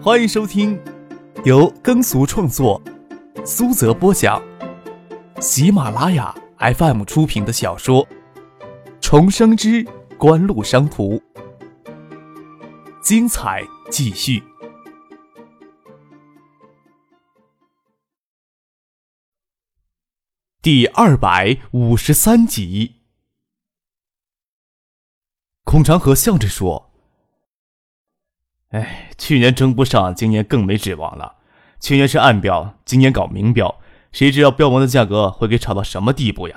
欢迎收听由耕俗创作、苏泽播讲、喜马拉雅 FM 出品的小说《重生之官路商途》，精彩继续，第二百五十三集。孔长河笑着说。哎，去年争不上，今年更没指望了。去年是暗标，今年搞明标，谁知道标王的价格会给炒到什么地步呀？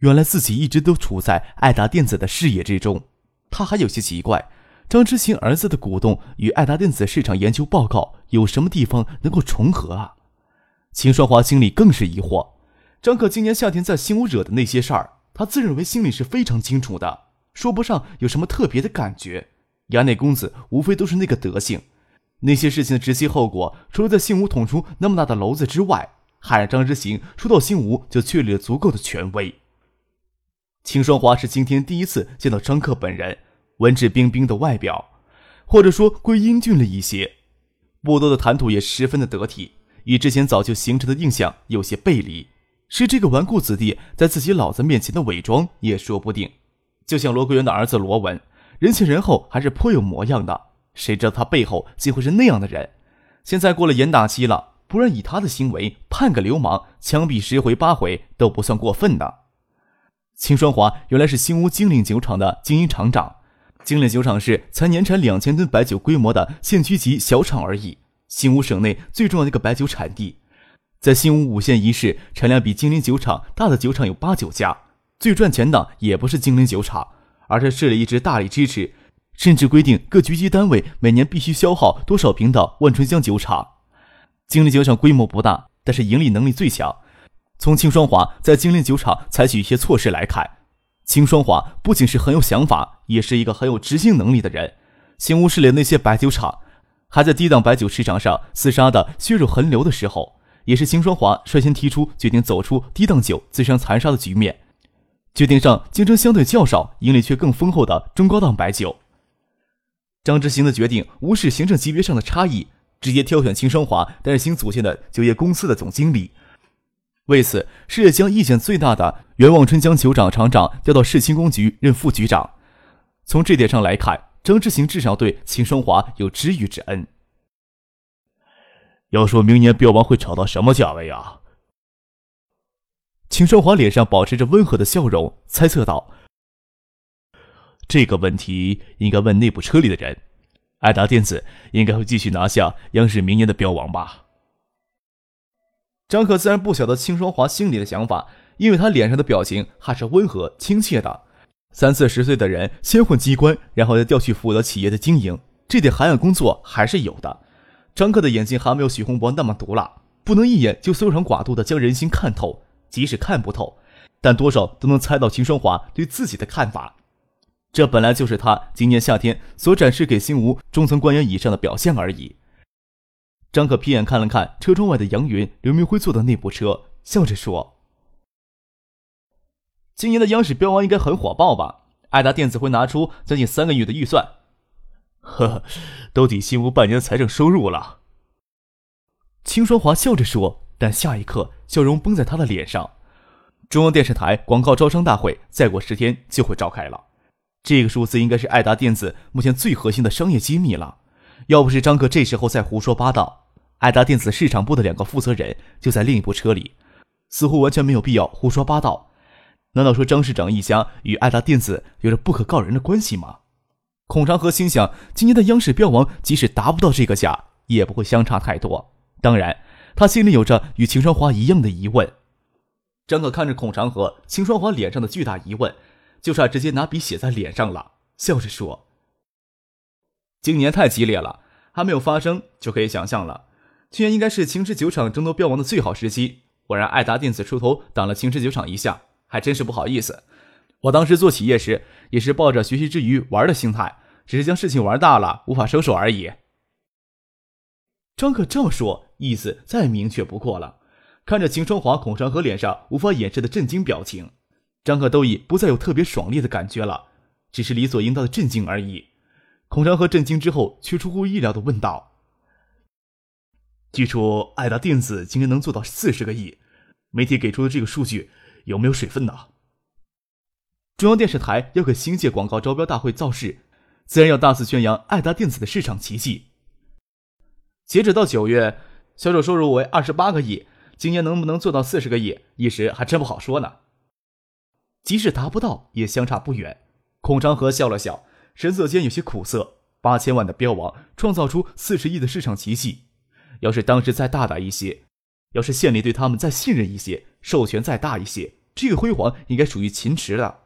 原来自己一直都处在爱达电子的视野之中，他还有些奇怪，张之行儿子的股东与爱达电子市场研究报告有什么地方能够重合啊？秦双华心里更是疑惑。张可今年夏天在新屋惹的那些事儿，他自认为心里是非常清楚的，说不上有什么特别的感觉。衙内公子无非都是那个德行，那些事情的直接后果，除了在新吴捅出那么大的篓子之外，还让张之行初到新吴就确立了足够的权威。秦双华是今天第一次见到张克本人，文质彬彬的外表，或者说归英俊了一些，不多的谈吐也十分的得体，与之前早就形成的印象有些背离。是这个纨绔子弟在自己老子面前的伪装也说不定。就像罗桂元的儿子罗文。人前人后还是颇有模样的，谁知道他背后竟会是那样的人？现在过了严打期了，不然以他的行为，判个流氓，枪毙十回八回都不算过分的。秦双华原来是新屋金陵酒厂的经营厂长，金陵酒厂是才年产两千吨白酒规模的县区级小厂而已，新屋省内最重要的一个白酒产地，在新屋五县一市，产量比金陵酒厂大的酒厂有八九家，最赚钱的也不是金陵酒厂。而是市里一直大力支持，甚至规定各局级单位每年必须消耗多少瓶的万春江酒厂。金陵酒厂规模不大，但是盈利能力最强。从秦双华在金陵酒厂采取一些措施来看，秦双华不仅是很有想法，也是一个很有执行能力的人。新屋市里那些白酒厂还在低档白酒市场上厮杀的血肉横流的时候，也是秦双华率先提出决定走出低档酒自相残杀的局面。决定上竞争相对较少、盈利却更丰厚的中高档白酒。张之行的决定无视行政级别上的差异，直接挑选秦双华担任新组建的酒业公司的总经理。为此，是也将意见最大的袁望春将酒厂厂长调到市轻工局任副局长。从这点上来看，张之行至少对秦双华有知遇之恩。要说明年标王会炒到什么价位啊？秦双华脸上保持着温和的笑容，猜测道：“这个问题应该问内部车里的人。爱达电子应该会继续拿下央视明年的标王吧？”张可自然不晓得秦双华心里的想法，因为他脸上的表情还是温和亲切的。三四十岁的人先混机关，然后再调去负责企业的经营，这点涵养工作还是有的。张克的眼睛还没有许洪博那么毒辣，不能一眼就搜肠刮肚的将人心看透。即使看不透，但多少都能猜到秦双华对自己的看法。这本来就是他今年夏天所展示给新吴中层官员以上的表现而已。张可瞥眼看了看车窗外的杨云、刘明辉坐的那部车，笑着说：“今年的央视标王应该很火爆吧？爱达电子会拿出将近三个月的预算，呵呵，都抵新吴半年的财政收入了。”秦双华笑着说。但下一刻，笑容崩在他的脸上。中央电视台广告招商大会再过十天就会召开了，这个数字应该是爱达电子目前最核心的商业机密了。要不是张克这时候在胡说八道，爱达电子市场部的两个负责人就在另一部车里，似乎完全没有必要胡说八道。难道说张市长一家与爱达电子有着不可告人的关系吗？孔长河心想，今年的央视标王即使达不到这个价，也不会相差太多。当然。他心里有着与秦双华一样的疑问。张可看着孔长河、秦双华脸上的巨大疑问，就差直接拿笔写在脸上了，笑着说：“今年太激烈了，还没有发生就可以想象了。去年应该是秦氏酒厂争夺标王的最好时机，我让爱达电子出头挡了秦氏酒厂一下，还真是不好意思。我当时做企业时也是抱着学习之余玩的心态，只是将事情玩大了，无法收手而已。”张可这么说。意思再明确不过了。看着秦双华、孔长河脸上无法掩饰的震惊表情，张可都已不再有特别爽利的感觉了，只是理所应当的震惊而已。孔长河震惊之后，却出乎意料的问道：“据说爱达电子今天能做到四十个亿，媒体给出的这个数据有没有水分呢？”中央电视台要给新界广告招标大会造势，自然要大肆宣扬爱达电子的市场奇迹。截止到九月，销售收入为二十八个亿，今年能不能做到四十个亿，一时还真不好说呢。即使达不到，也相差不远。孔长河笑了笑，神色间有些苦涩。八千万的标王创造出四十亿的市场奇迹，要是当时再大胆一些，要是县里对他们再信任一些，授权再大一些，这个辉煌应该属于秦池了。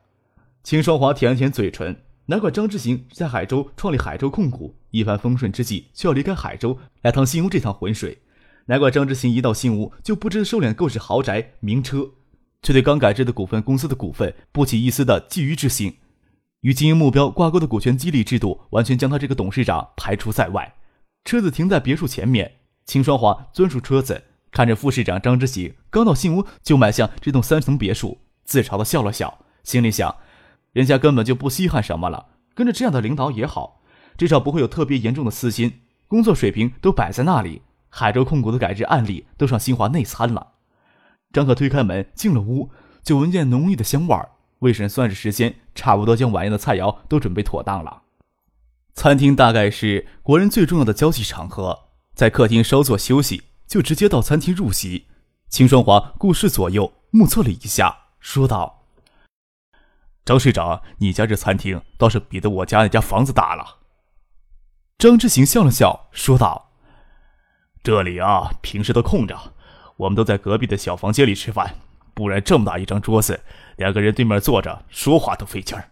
秦双华舔了舔嘴唇，难怪张之行在海州创立海州控股，一帆风顺之际却要离开海州来趟新屋这趟浑水。难怪张之行一到新屋就不知收敛购置豪宅名车，却对刚改制的股份公司的股份不起一丝的觊觎之心。与经营目标挂钩的股权激励制度，完全将他这个董事长排除在外。车子停在别墅前面，秦双华钻出车子，看着副市长张之行刚到新屋就买向这栋三层别墅，自嘲的笑了笑，心里想。人家根本就不稀罕什么了，跟着这样的领导也好，至少不会有特别严重的私心，工作水平都摆在那里。海州控股的改制案例都上新华内参了。张可推开门进了屋，就闻见浓郁的香味儿。魏婶算着时间，差不多将晚宴的菜肴都准备妥当了。餐厅大概是国人最重要的交际场合，在客厅稍作休息，就直接到餐厅入席。秦双华顾视左右，目测了一下，说道。张市长，你家这餐厅倒是比得我家那家房子大了。张之行笑了笑，说道：“这里啊，平时都空着，我们都在隔壁的小房间里吃饭，不然这么大一张桌子，两个人对面坐着说话都费劲儿。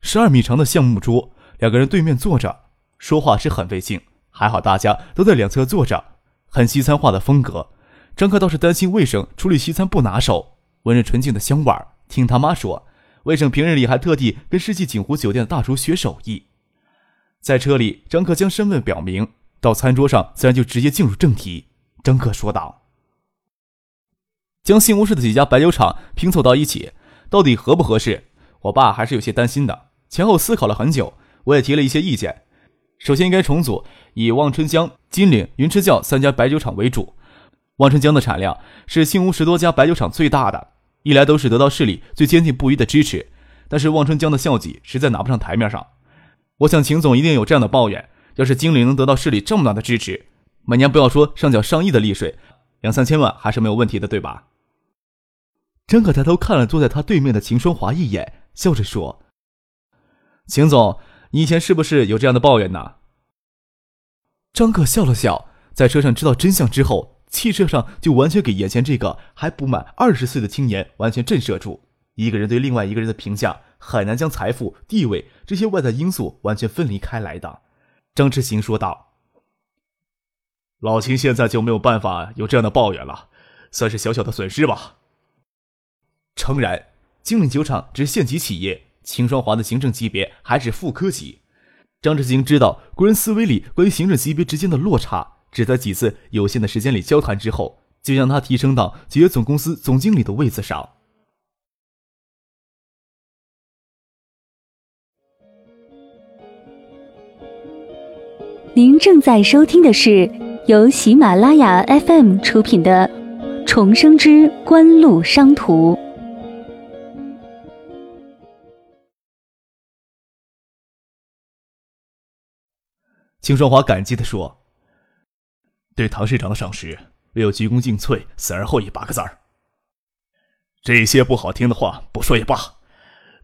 十二米长的橡木桌，两个人对面坐着说话是很费劲，还好大家都在两侧坐着，很西餐化的风格。张克倒是担心卫生处理西餐不拿手，闻着纯净的香味儿。”听他妈说，魏省平日里还特地跟世纪锦湖酒店的大厨学手艺。在车里，张克将身份表明，到餐桌上自然就直接进入正题。张克说道：“将新屋市的几家白酒厂拼凑到一起，到底合不合适？我爸还是有些担心的。前后思考了很久，我也提了一些意见。首先，应该重组以望春江、金陵、云池窖三家白酒厂为主。望春江的产量是新吴十多家白酒厂最大的。”一来都是得到市里最坚定不移的支持，但是望春江的效绩实在拿不上台面上。我想秦总一定有这样的抱怨：要是经理能得到市里这么大的支持，每年不要说上缴上亿的利税，两三千万还是没有问题的，对吧？张可抬头看了坐在他对面的秦双华一眼，笑着说：“秦总，你以前是不是有这样的抱怨呢？”张可笑了笑，在车上知道真相之后。汽车上就完全给眼前这个还不满二十岁的青年完全震慑住。一个人对另外一个人的评价很难将财富、地位这些外在因素完全分离开来的。张之行说道：“老秦现在就没有办法有这样的抱怨了，算是小小的损失吧。”诚然，金陵酒厂只是县级企业，秦双华的行政级别还是副科级。张之行知道国人思维里关于行政级别之间的落差。只在几次有限的时间里交谈之后，就将他提升到企业总公司总经理的位子上。您正在收听的是由喜马拉雅 FM 出品的《重生之官路商途》。秦双华感激的说。对唐市长的赏识，唯有鞠躬尽瘁，死而后已八个字儿。这些不好听的话不说也罢。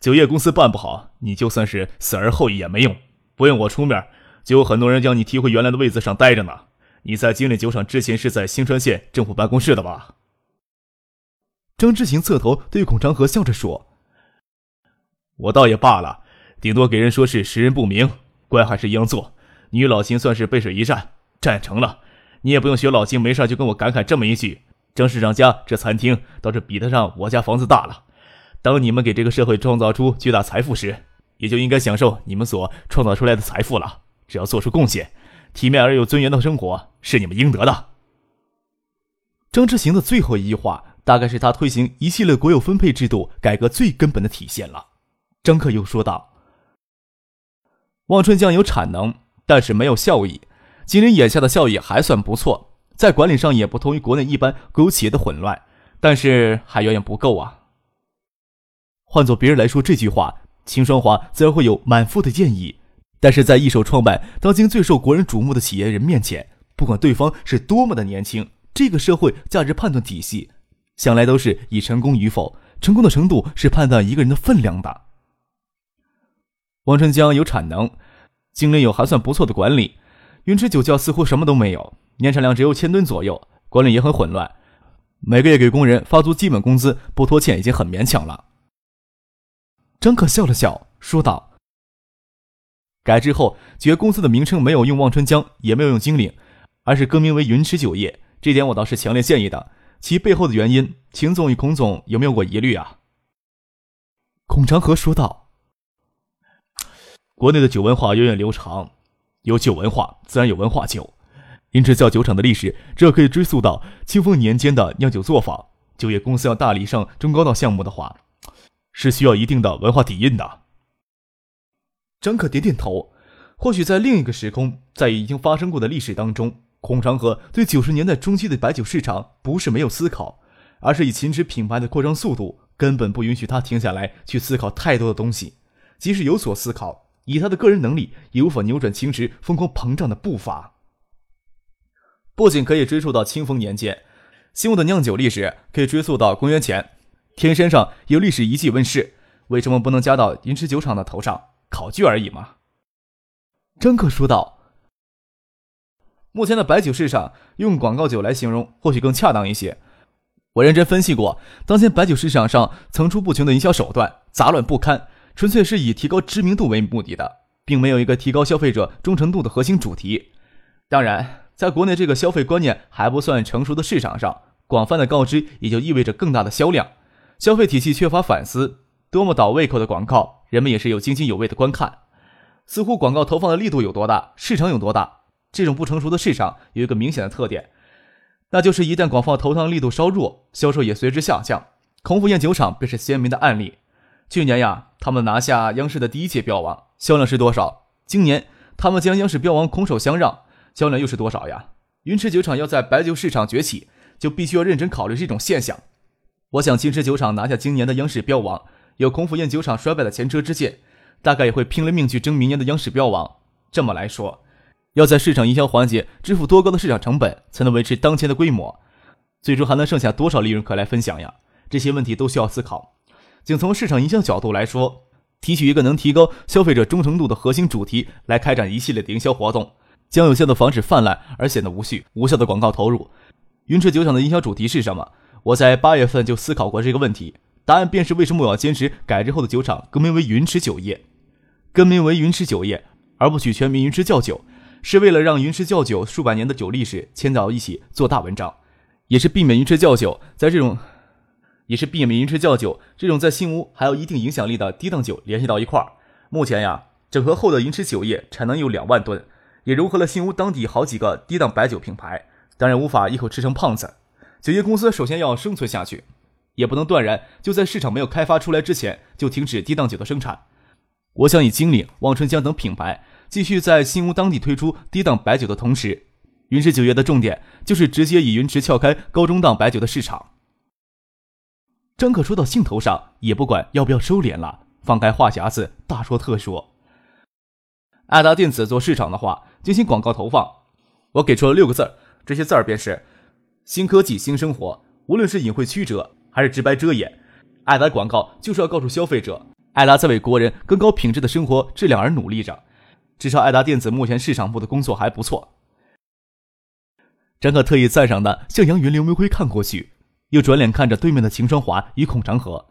酒业公司办不好，你就算是死而后已也没用。不用我出面，就有很多人将你踢回原来的位子上待着呢。你在金陵酒厂之前是在新川县政府办公室的吧？张之行侧头对孔长河笑着说：“我倒也罢了，顶多给人说是识人不明，官还是一样做。你与老秦算是背水一战，战成了。”你也不用学老秦，没事就跟我感慨这么一句：“张市长家这餐厅倒是比得上我家房子大了。”当你们给这个社会创造出巨大财富时，也就应该享受你们所创造出来的财富了。只要做出贡献，体面而有尊严的生活是你们应得的。张之行的最后一句话，大概是他推行一系列国有分配制度改革最根本的体现了。张克又说道：“望春江有产能，但是没有效益。金陵眼下的效益还算不错，在管理上也不同于国内一般国有企业的混乱，但是还远远不够啊。换做别人来说这句话，秦双华自然会有满腹的建议。但是在一手创办当今最受国人瞩目的企业人面前，不管对方是多么的年轻，这个社会价值判断体系，向来都是以成功与否，成功的程度是判断一个人的分量的。王春江有产能，经理有还算不错的管理，云池酒窖似乎什么都没有，年产量只有千吨左右，管理也很混乱，每个月给工人发足基本工资，不拖欠已经很勉强了。张可笑了笑，说道：“改制后，酒业公司的名称没有用望春江，也没有用金陵，而是更名为云池酒业。这点我倒是强烈建议的。其背后的原因，秦总与孔总有没有过疑虑啊？”孔长河说道：“国内的酒文化源远流长，有酒文化，自然有文化酒。云池窖酒厂的历史，这可以追溯到清丰年间的酿酒作坊。酒业公司要大力上中高档项目的话。”是需要一定的文化底蕴的。张可点点头。或许在另一个时空，在已经发生过的历史当中，孔长河对九十年代中期的白酒市场不是没有思考，而是以秦池品牌的扩张速度，根本不允许他停下来去思考太多的东西。即使有所思考，以他的个人能力，也无法扭转秦池疯狂膨胀的步伐。不仅可以追溯到清丰年间，新物的酿酒历史可以追溯到公元前。天山上有历史遗迹问世，为什么不能加到银池酒厂的头上？考据而已嘛。张克说道：“目前的白酒市场，用广告酒来形容或许更恰当一些。我认真分析过，当前白酒市场上层出不穷的营销手段，杂乱不堪，纯粹是以提高知名度为目的的，并没有一个提高消费者忠诚度的核心主题。当然，在国内这个消费观念还不算成熟的市场上，广泛的告知也就意味着更大的销量。”消费体系缺乏反思，多么倒胃口的广告，人们也是有津津有味的观看。似乎广告投放的力度有多大，市场有多大。这种不成熟的市场有一个明显的特点，那就是一旦广告投放力度稍弱，销售也随之下降。孔府宴酒厂便是鲜明的案例。去年呀，他们拿下央视的第一届标王，销量是多少？今年他们将央视标王空手相让，销量又是多少呀？云池酒厂要在白酒市场崛起，就必须要认真考虑这种现象。我想，金池酒厂拿下今年的央视标王，有孔府宴酒厂衰败的前车之鉴，大概也会拼了命去争明年的央视标王。这么来说，要在市场营销环节支付多高的市场成本，才能维持当前的规模？最终还能剩下多少利润可来分享呀？这些问题都需要思考。仅从市场营销角度来说，提取一个能提高消费者忠诚度的核心主题来开展一系列的营销活动，将有效的防止泛滥而显得无序、无效的广告投入。云池酒厂的营销主题是什么？我在八月份就思考过这个问题，答案便是为什么我要坚持改制后的酒厂更名为云池酒业，更名为云池酒业，而不取全名云池窖酒，是为了让云池窖酒数百年的酒历史牵到一起做大文章，也是避免云池窖酒在这种，也是避免云池窖酒这种在新屋还有一定影响力的低档酒联系到一块儿。目前呀，整合后的云池酒业产能有两万吨，也融合了新屋当地好几个低档白酒品牌，当然无法一口吃成胖子。酒业公司首先要生存下去，也不能断然就在市场没有开发出来之前就停止低档酒的生产。我想以金陵、望春江等品牌继续在新屋当地推出低档白酒的同时，云池酒业的重点就是直接以云池撬开高中档白酒的市场。张可说到兴头上，也不管要不要收敛了，放开话匣子，大说特说。爱达电子做市场的话，进行广告投放，我给出了六个字儿，这些字儿便是。新科技，新生活。无论是隐晦曲折，还是直白遮掩，爱达广告就是要告诉消费者，爱达在为国人更高品质的生活质量而努力着。至少，爱达电子目前市场部的工作还不错。张可特意赞赏的向杨云、刘明辉看过去，又转脸看着对面的秦双华与孔长河。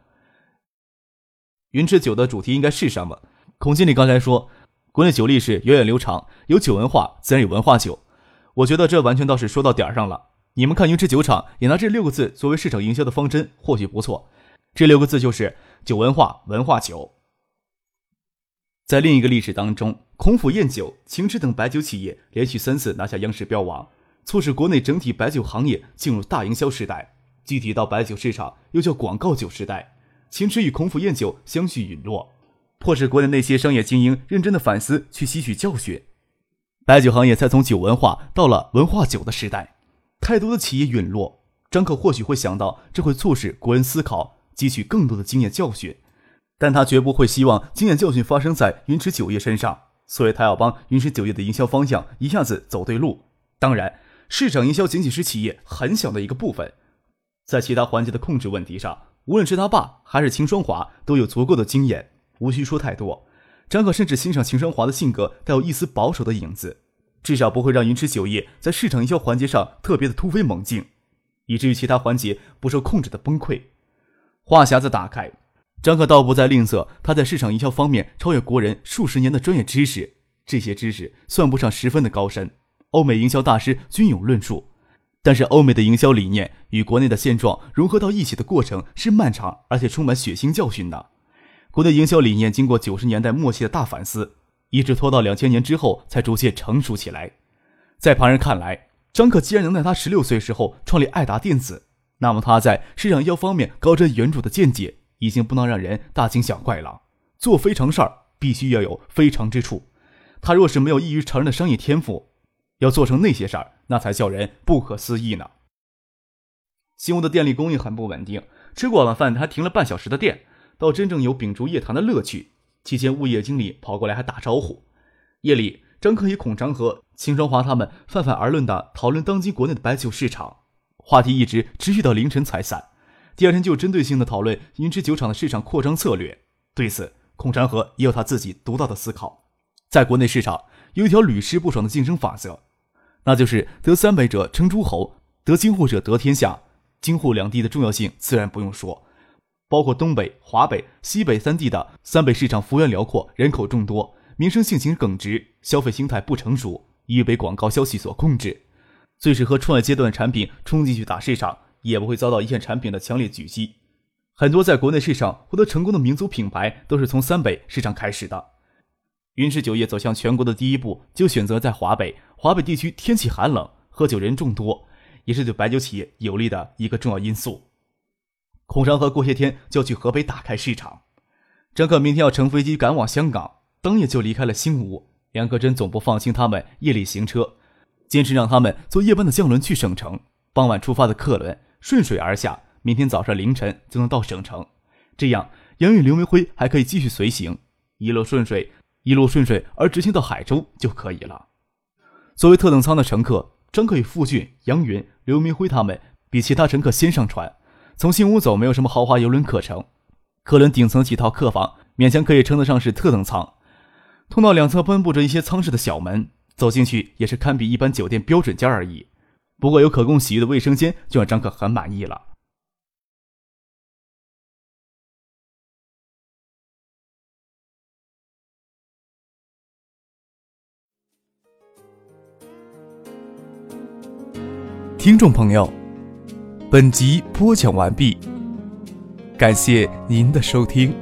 云池酒的主题应该是什么？孔经理刚才说，国内酒历史源远流长，有酒文化，自然有文化酒。我觉得这完全倒是说到点上了。你们看，云池酒厂也拿这六个字作为市场营销的方针，或许不错。这六个字就是酒文化、文化酒。在另一个历史当中，孔府宴酒、秦池等白酒企业连续三次拿下央视标王，促使国内整体白酒行业进入大营销时代。具体到白酒市场，又叫广告酒时代。秦池与孔府宴酒相续陨落，迫使国内那些商业精英认真的反思，去吸取教训。白酒行业才从酒文化到了文化酒的时代，太多的企业陨落。张可或许会想到，这会促使国人思考，汲取更多的经验教训，但他绝不会希望经验教训发生在云池酒业身上，所以他要帮云池酒业的营销方向一下子走对路。当然，市场营销仅仅是企业很小的一个部分，在其他环节的控制问题上，无论是他爸还是秦双华都有足够的经验，无需说太多。张可甚至欣赏秦双华的性格带有一丝保守的影子，至少不会让云池酒业在市场营销环节上特别的突飞猛进。以至于其他环节不受控制的崩溃。话匣子打开，张克倒不再吝啬他在市场营销方面超越国人数十年的专业知识。这些知识算不上十分的高深，欧美营销大师均有论述。但是欧美的营销理念与国内的现状融合到一起的过程是漫长而且充满血腥教训的。国内营销理念经过九十年代末期的大反思，一直拖到两千年之后才逐渐成熟起来。在旁人看来，张可既然能在他十六岁时候创立爱达电子，那么他在市场营销方面高瞻远瞩的见解已经不能让人大惊小怪了。做非常事儿必须要有非常之处，他若是没有异于常人的商业天赋，要做成那些事儿，那才叫人不可思议呢。新屋的电力供应很不稳定，吃过晚饭还停了半小时的电，到真正有秉烛夜谈的乐趣。期间物业经理跑过来还打招呼。夜里。张克与孔长河、秦双华他们泛泛而论的讨论当今国内的白酒市场，话题一直持续到凌晨才散。第二天就针对性的讨论云芝酒厂的市场扩张策略。对此，孔长河也有他自己独到的思考。在国内市场有一条屡试不爽的竞争法则，那就是得三北者称诸侯，得京沪者得天下。京沪两地的重要性自然不用说，包括东北、华北、西北三地的三北市场幅员辽阔，人口众多。民生性情耿直，消费心态不成熟，易被广告消息所控制。最适合创业阶段的产品冲进去打市场，也不会遭到一线产品的强烈狙击。很多在国内市场获得成功的民族品牌，都是从三北市场开始的。云氏酒业走向全国的第一步，就选择在华北。华北地区天气寒冷，喝酒人众多，也是对白酒企业有利的一个重要因素。孔长河过些天就要去河北打开市场，张克明天要乘飞机赶往香港。当夜就离开了新屋，梁克珍总不放心他们夜里行车，坚持让他们坐夜班的将轮去省城，傍晚出发的客轮顺水而下，明天早上凌晨就能到省城。这样，杨与刘明辉还可以继续随行，一路顺水，一路顺水而直行到海州就可以了。作为特等舱的乘客，张克与傅俊、杨云、刘明辉他们比其他乘客先上船。从新屋走，没有什么豪华游轮可乘，客轮顶层几套客房，勉强可以称得上是特等舱。通道两侧分布着一些舱室的小门，走进去也是堪比一般酒店标准间而已。不过有可供洗浴的卫生间，就让张克很满意了。听众朋友，本集播讲完毕，感谢您的收听。